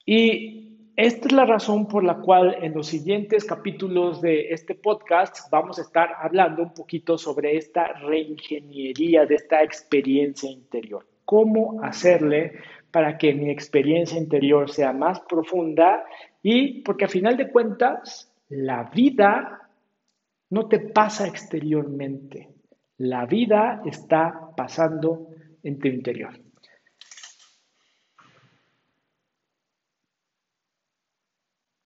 Y esta es la razón por la cual en los siguientes capítulos de este podcast vamos a estar hablando un poquito sobre esta reingeniería de esta experiencia interior. Cómo hacerle para que mi experiencia interior sea más profunda y porque a final de cuentas la vida no te pasa exteriormente, la vida está pasando en tu interior.